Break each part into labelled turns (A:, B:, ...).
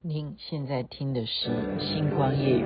A: 您现在听的是《星光夜语》。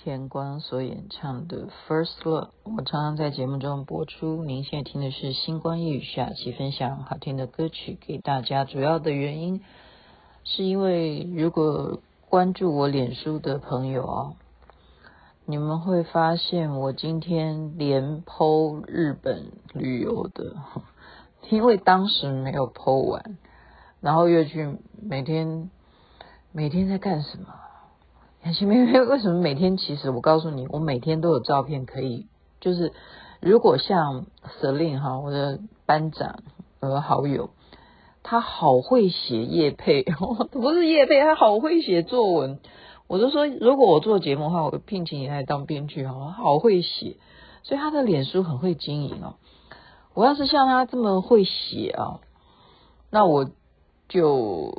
A: 田光所演唱的《First Love》，我常常在节目中播出。您现在听的是星光夜雨下期分享好听的歌曲给大家。主要的原因是因为，如果关注我脸书的朋友啊，你们会发现我今天连 po 日本旅游的，因为当时没有 po 完，然后又去每天每天在干什么？前面为什么每天？其实我告诉你，我每天都有照片可以。就是如果像 Celine 哈，我的班长，我的好友，他好会写叶配，不是叶配，他好会写作文。我就说，如果我做节目的话，我聘请你来当编剧哈，好会写。所以他的脸书很会经营哦。我要是像他这么会写啊，那我就。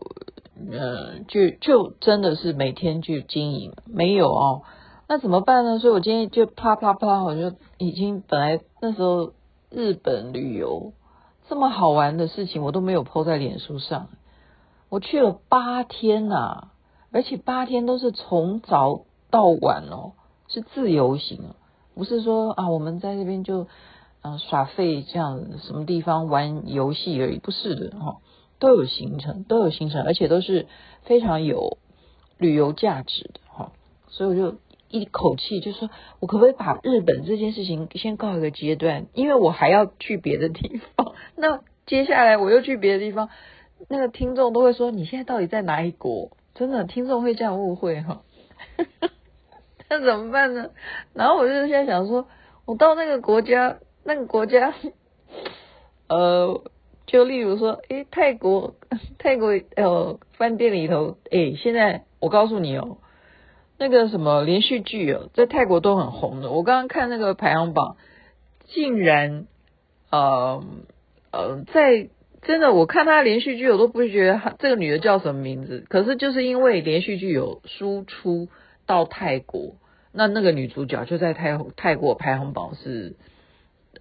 A: 嗯，就就真的是每天去经营，没有哦，那怎么办呢？所以我今天就啪啪啪，我就已经本来那时候日本旅游这么好玩的事情，我都没有抛在脸书上。我去了八天呐、啊，而且八天都是从早到晚哦，是自由行，不是说啊我们在这边就嗯耍废这样，什么地方玩游戏而已，不是的哈。都有行程，都有行程，而且都是非常有旅游价值的哈，所以我就一口气就说，我可不可以把日本这件事情先告一个阶段？因为我还要去别的地方。那接下来我又去别的地方，那个听众都会说，你现在到底在哪一国？真的，听众会这样误会哈。那怎么办呢？然后我就现在想说，我到那个国家，那个国家，呃。就例如说，诶，泰国，泰国，呃，饭店里头，诶，现在我告诉你哦，那个什么连续剧哦，在泰国都很红的。我刚刚看那个排行榜，竟然，呃，呃，在真的，我看他连续剧，我都不会觉得这个女的叫什么名字。可是就是因为连续剧有输出到泰国，那那个女主角就在泰泰国排行榜是，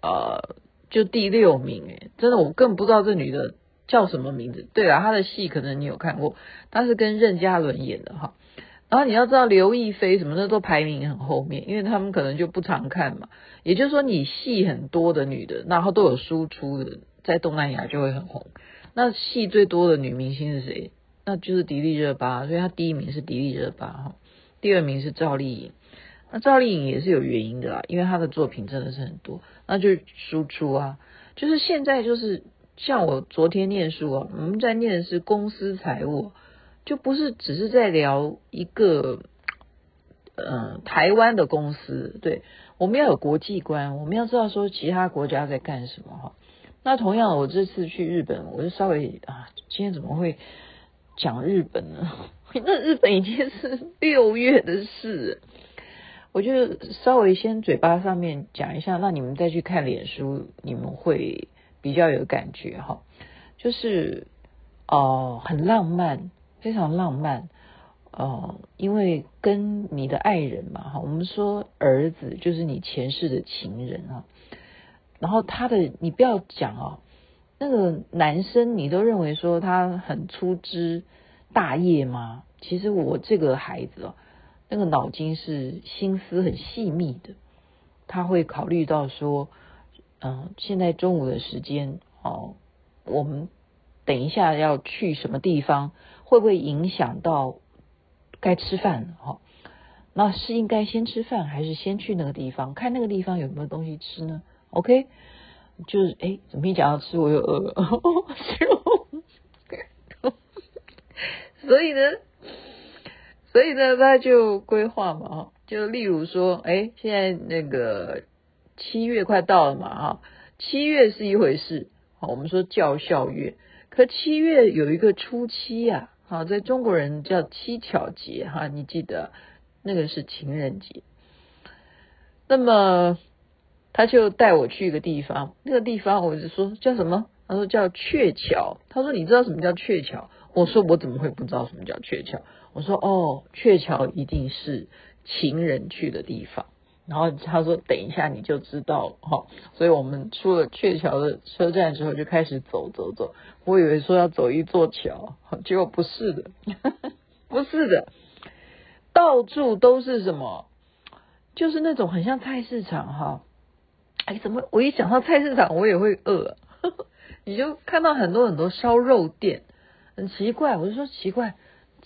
A: 呃。就第六名诶，真的我更不知道这女的叫什么名字。对啊，她的戏可能你有看过，她是跟任嘉伦演的哈。然后你要知道刘亦菲什么的都排名很后面，因为他们可能就不常看嘛。也就是说，你戏很多的女的，然后都有输出的，在东南亚就会很红。那戏最多的女明星是谁？那就是迪丽热巴，所以她第一名是迪丽热巴哈，第二名是赵丽颖。那赵丽颖也是有原因的啦，因为她的作品真的是很多，那就是输出啊。就是现在就是像我昨天念书啊，我们在念的是公司财务，就不是只是在聊一个嗯台湾的公司，对，我们要有国际观，我们要知道说其他国家在干什么哈。那同样，我这次去日本，我就稍微啊，今天怎么会讲日本呢？那日本已经是六月的事。我就稍微先嘴巴上面讲一下，让你们再去看脸书，你们会比较有感觉哈。就是哦、很浪漫，非常浪漫哦、因为跟你的爱人嘛哈，我们说儿子就是你前世的情人啊。然后他的，你不要讲哦，那个男生你都认为说他很粗枝大叶吗？其实我这个孩子哦。那个脑筋是心思很细密的，他会考虑到说，嗯，现在中午的时间哦，我们等一下要去什么地方，会不会影响到该吃饭？哈，那是应该先吃饭，还是先去那个地方，看那个地方有没有东西吃呢？OK，就是哎，怎么一讲到吃，我又饿了，所以呢，所以呢，他就规划嘛，哈，就例如说，哎，现在那个。七月快到了嘛，哈，七月是一回事，好，我们说叫孝月，可七月有一个初七呀，好，在中国人叫七巧节，哈，你记得那个是情人节。那么他就带我去一个地方，那个地方我就说叫什么？他说叫鹊桥。他说你知道什么叫鹊桥？我说我怎么会不知道什么叫鹊桥？我说哦，鹊桥一定是情人去的地方。然后他说：“等一下你就知道了哈。”所以我们出了鹊桥的车站之后，就开始走走走。我以为说要走一座桥，结果不是的，不是的，到处都是什么？就是那种很像菜市场哈。哎，怎么我一想到菜市场，我也会饿？你就看到很多很多烧肉店，很奇怪。我就说奇怪，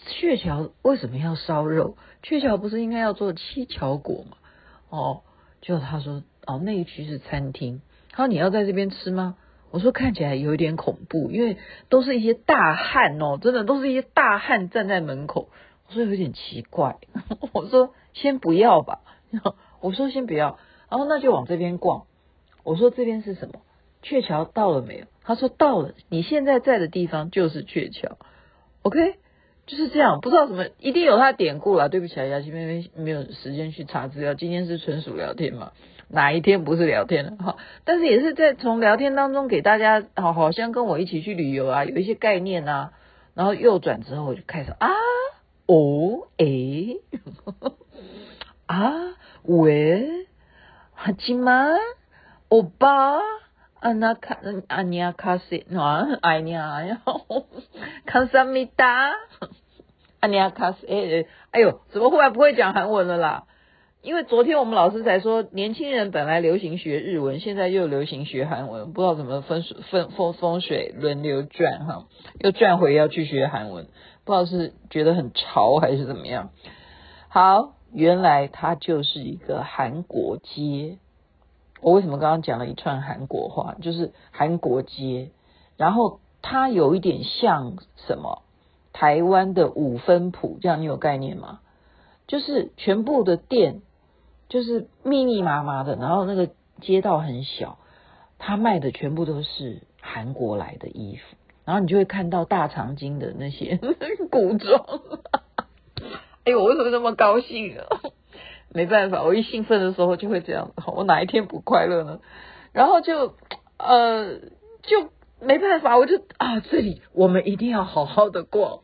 A: 鹊桥为什么要烧肉？鹊桥不是应该要做七巧果吗？哦，就他说哦，那一区是餐厅。他说你要在这边吃吗？我说看起来有一点恐怖，因为都是一些大汉哦，真的都是一些大汉站在门口。我说有点奇怪，我说先不要吧。我说先不要，然后那就往这边逛。我说这边是什么？鹊桥到了没有？他说到了，你现在在的地方就是鹊桥。OK。就是这样，不知道什么，一定有他典故啦。对不起啊，雅琪妹妹没有时间去查资料，今天是纯属聊天嘛，哪一天不是聊天了？哈，但是也是在从聊天当中给大家，好，好像跟我一起去旅游啊，有一些概念啊。然后右转之后我就开始啊，哦，诶，啊，喂，哈基玛，欧巴，阿那卡，阿尼亚卡西，喏，哎呀，然后，康萨米达。阿尼亚卡斯，哎哎呦，怎么忽然不会讲韩文了啦？因为昨天我们老师才说，年轻人本来流行学日文，现在又流行学韩文，不知道怎么分分风风水轮流转哈，又转回要去学韩文，不知道是觉得很潮还是怎么样。好，原来它就是一个韩国街。我为什么刚刚讲了一串韩国话？就是韩国街，然后它有一点像什么？台湾的五分埔，这样你有概念吗？就是全部的店，就是密密麻麻的，然后那个街道很小，他卖的全部都是韩国来的衣服，然后你就会看到大长今的那些 古装。哎呦，我为什么那么高兴啊？没办法，我一兴奋的时候就会这样。我哪一天不快乐呢？然后就呃就。没办法，我就啊，这里我们一定要好好的逛。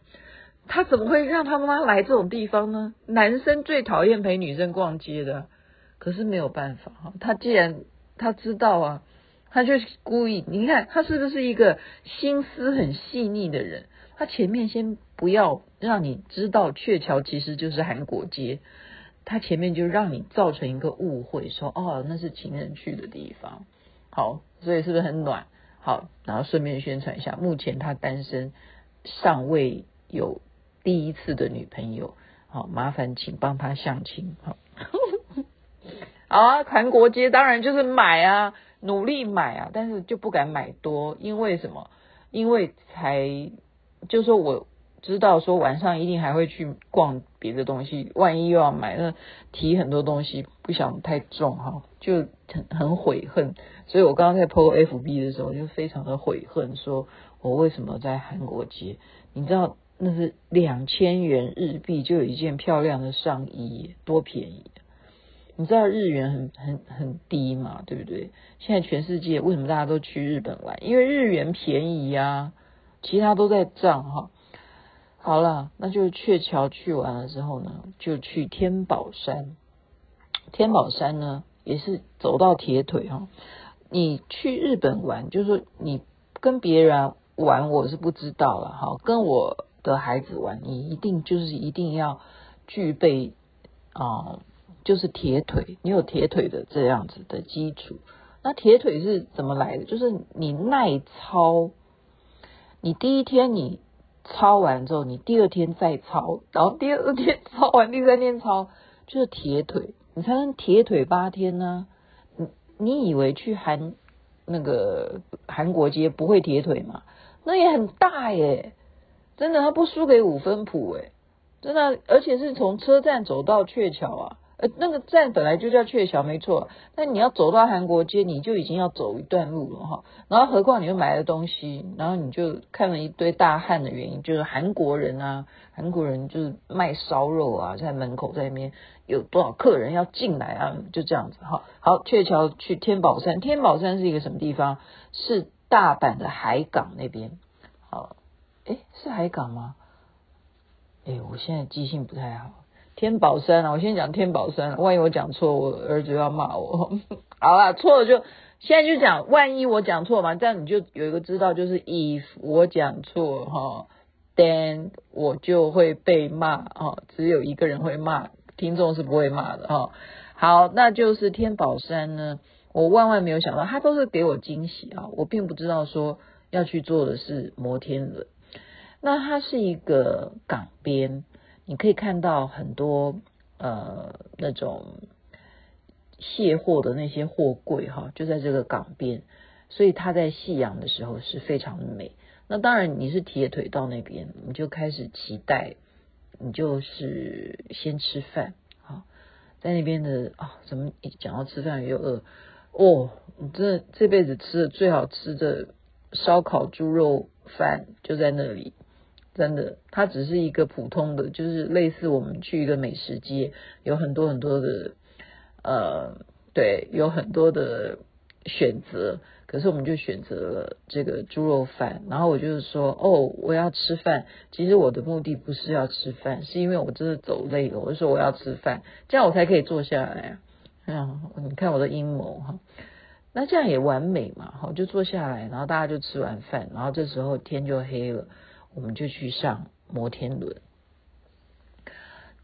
A: 他怎么会让他妈妈来这种地方呢？男生最讨厌陪女生逛街的，可是没有办法哈。他既然他知道啊，他就故意。你看他是不是一个心思很细腻的人？他前面先不要让你知道鹊桥其实就是韩国街，他前面就让你造成一个误会，说哦，那是情人去的地方。好，所以是不是很暖？好，然后顺便宣传一下，目前他单身，尚未有第一次的女朋友。好，麻烦请帮他相亲。好，好啊，韩国街当然就是买啊，努力买啊，但是就不敢买多，因为什么？因为才就说我知道说晚上一定还会去逛别的东西，万一又要买，那提很多东西不想太重哈，就很很悔恨。所以我刚刚在 PO FB 的时候，就非常的悔恨，说我为什么在韩国街？你知道那是两千元日币就有一件漂亮的上衣，多便宜！你知道日元很很很低嘛，对不对？现在全世界为什么大家都去日本玩？因为日元便宜呀，其他都在涨哈。好了，那就鹊桥去完了之后呢，就去天宝山。天宝山呢，也是走到铁腿哈。你去日本玩，就是说你跟别人玩，我是不知道了哈。跟我的孩子玩，你一定就是一定要具备啊、就是铁腿，你有铁腿的这样子的基础，那铁腿是怎么来的？就是你耐操，你第一天你抄完之后，你第二天再抄，然后第二天抄完，第三天抄，就是铁腿，你才能铁腿八天呢、啊。你以为去韩那个韩国街不会铁腿吗？那也很大耶，真的，他不输给五分埔诶，真的，而且是从车站走到鹊桥啊。呃，那个站本来就叫鹊桥，没错。那你要走到韩国街，你就已经要走一段路了哈。然后何况你又买了东西，然后你就看了一堆大汉的原因，就是韩国人啊，韩国人就是卖烧肉啊，在门口在那边有多少客人要进来啊，就这样子哈。好，鹊桥去天宝山，天宝山是一个什么地方？是大阪的海港那边。好，诶，是海港吗？诶，我现在记性不太好。天宝山啊，我先讲天宝山，万一我讲错，我儿子要骂我。好了，错了就现在就讲，万一我讲错嘛，这样你就有一个知道，就是 if 我讲错哈，then 我就会被骂哈，只有一个人会骂，听众是不会骂的哈。好，那就是天宝山呢，我万万没有想到，他都是给我惊喜啊，我并不知道说要去做的是摩天轮，那它是一个港边。你可以看到很多呃那种卸货的那些货柜哈，就在这个港边，所以它在夕阳的时候是非常美。那当然你是铁腿到那边，你就开始期待，你就是先吃饭啊，在那边的啊，怎么一讲到吃饭又饿哦？你这这辈子吃的最好吃的烧烤猪肉饭就在那里。真的，它只是一个普通的，就是类似我们去一个美食街，有很多很多的，呃，对，有很多的选择。可是我们就选择了这个猪肉饭。然后我就是说，哦，我要吃饭。其实我的目的不是要吃饭，是因为我真的走累了。我就说我要吃饭，这样我才可以坐下来。嗯，你看我的阴谋哈，那这样也完美嘛。好，就坐下来，然后大家就吃完饭，然后这时候天就黑了。我们就去上摩天轮，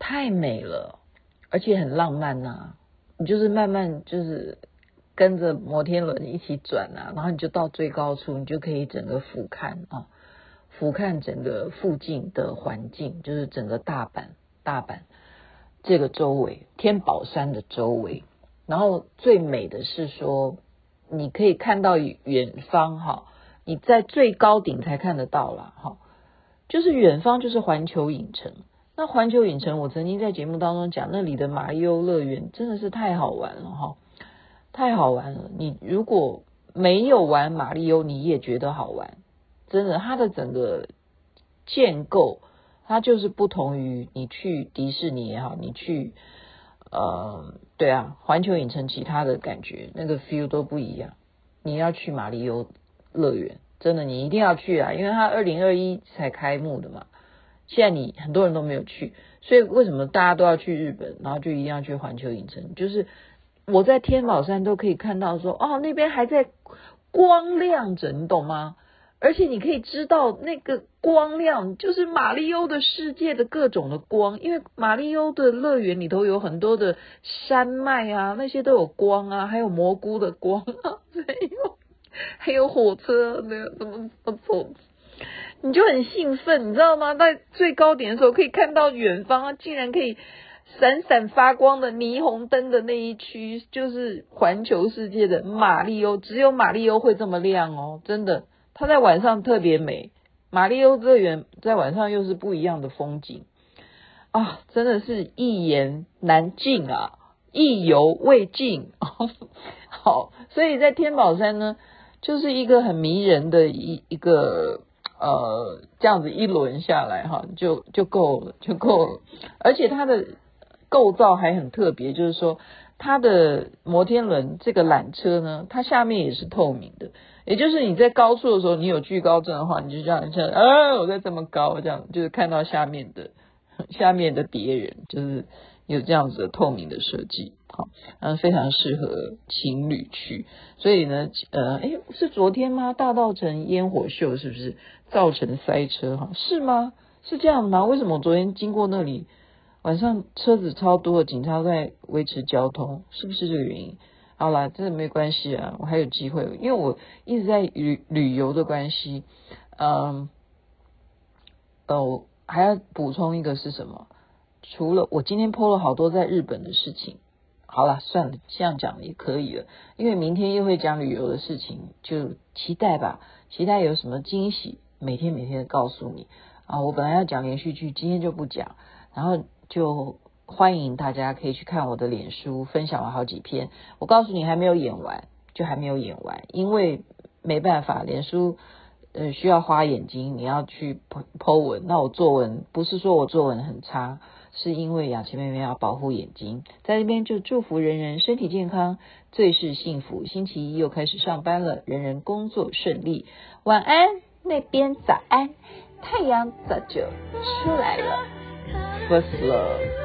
A: 太美了，而且很浪漫呐、你就是慢慢就是跟着摩天轮一起转啊，然后你就到最高处，你就可以整个俯瞰啊，俯瞰整个附近的环境，就是整个大阪，大阪这个周围，天宝山的周围。然后最美的是说，你可以看到远方哈，你在最高顶才看得到了哈。就是远方就是环球影城，那环球影城我曾经在节目当中讲，那里的马里欧乐园真的是太好玩了哈，太好玩了。你如果没有玩马里欧，你也觉得好玩，真的，它的整个建构，它就是不同于你去迪士尼也好，你去呃，对啊，环球影城其他的感觉那个 feel 都不一样。你要去马里欧乐园。真的，你一定要去啊！因为它二零二一才开幕的嘛。现在你很多人都没有去，所以为什么大家都要去日本，然后就一定要去环球影城？就是我在天宝山都可以看到说，哦，那边还在光亮着，你懂吗？而且你可以知道那个光亮就是马里欧的世界的各种的光，因为马里欧的乐园里头有很多的山脉啊，那些都有光啊，还有蘑菇的光啊，还有火车，那怎么怎么走，你就很兴奋，你知道吗？在最高点的时候，可以看到远方，竟然可以闪闪发光的霓虹灯的那一区，就是环球世界的马里欧，只有马里欧会这么亮哦，真的，它在晚上特别美。马里欧乐园在晚上又是不一样的风景啊，真的是一言难尽啊，意犹未尽。好，所以在天宝山呢。就是一个很迷人的一一个呃，这样子一轮下来哈，就就够了，就够了。而且它的构造还很特别，就是说它的摩天轮这个缆车呢，它下面也是透明的，也就是你在高处的时候，你有惧高症的话，你就这样像啊，我在这么高，这样就是看到下面的下面的别人，就是有这样子的透明的设计。好，嗯，非常适合情侣去，所以呢，呃，哎，是昨天吗？大稻埕烟火秀是不是造成塞车？哈，是吗？是这样吗？为什么我昨天经过那里，晚上车子超多，警察在维持交通，是不是这个原因？好了，这没关系啊，我还有机会，因为我一直在旅旅游的关系，嗯，哦，还要补充一个是什么？除了我今天 po 了好多在日本的事情，好了，算了，这样讲也可以了，因为明天又会讲旅游的事情，就期待吧，期待有什么惊喜，每天每天的告诉你啊。我本来要讲连续剧，今天就不讲，然后就。欢迎大家可以去看我的脸书，分享了好几篇。我告诉你，还没有演完，就还没有演完，因为没办法，脸书呃需要花眼睛，你要去剖剖文。那我作文不是说我作文很差，是因为雅琪妹妹要保护眼睛。在这边就祝福人人身体健康，最是幸福。星期一又开始上班了，人人工作顺利。晚安，那边早安，太阳早就出来了。First love。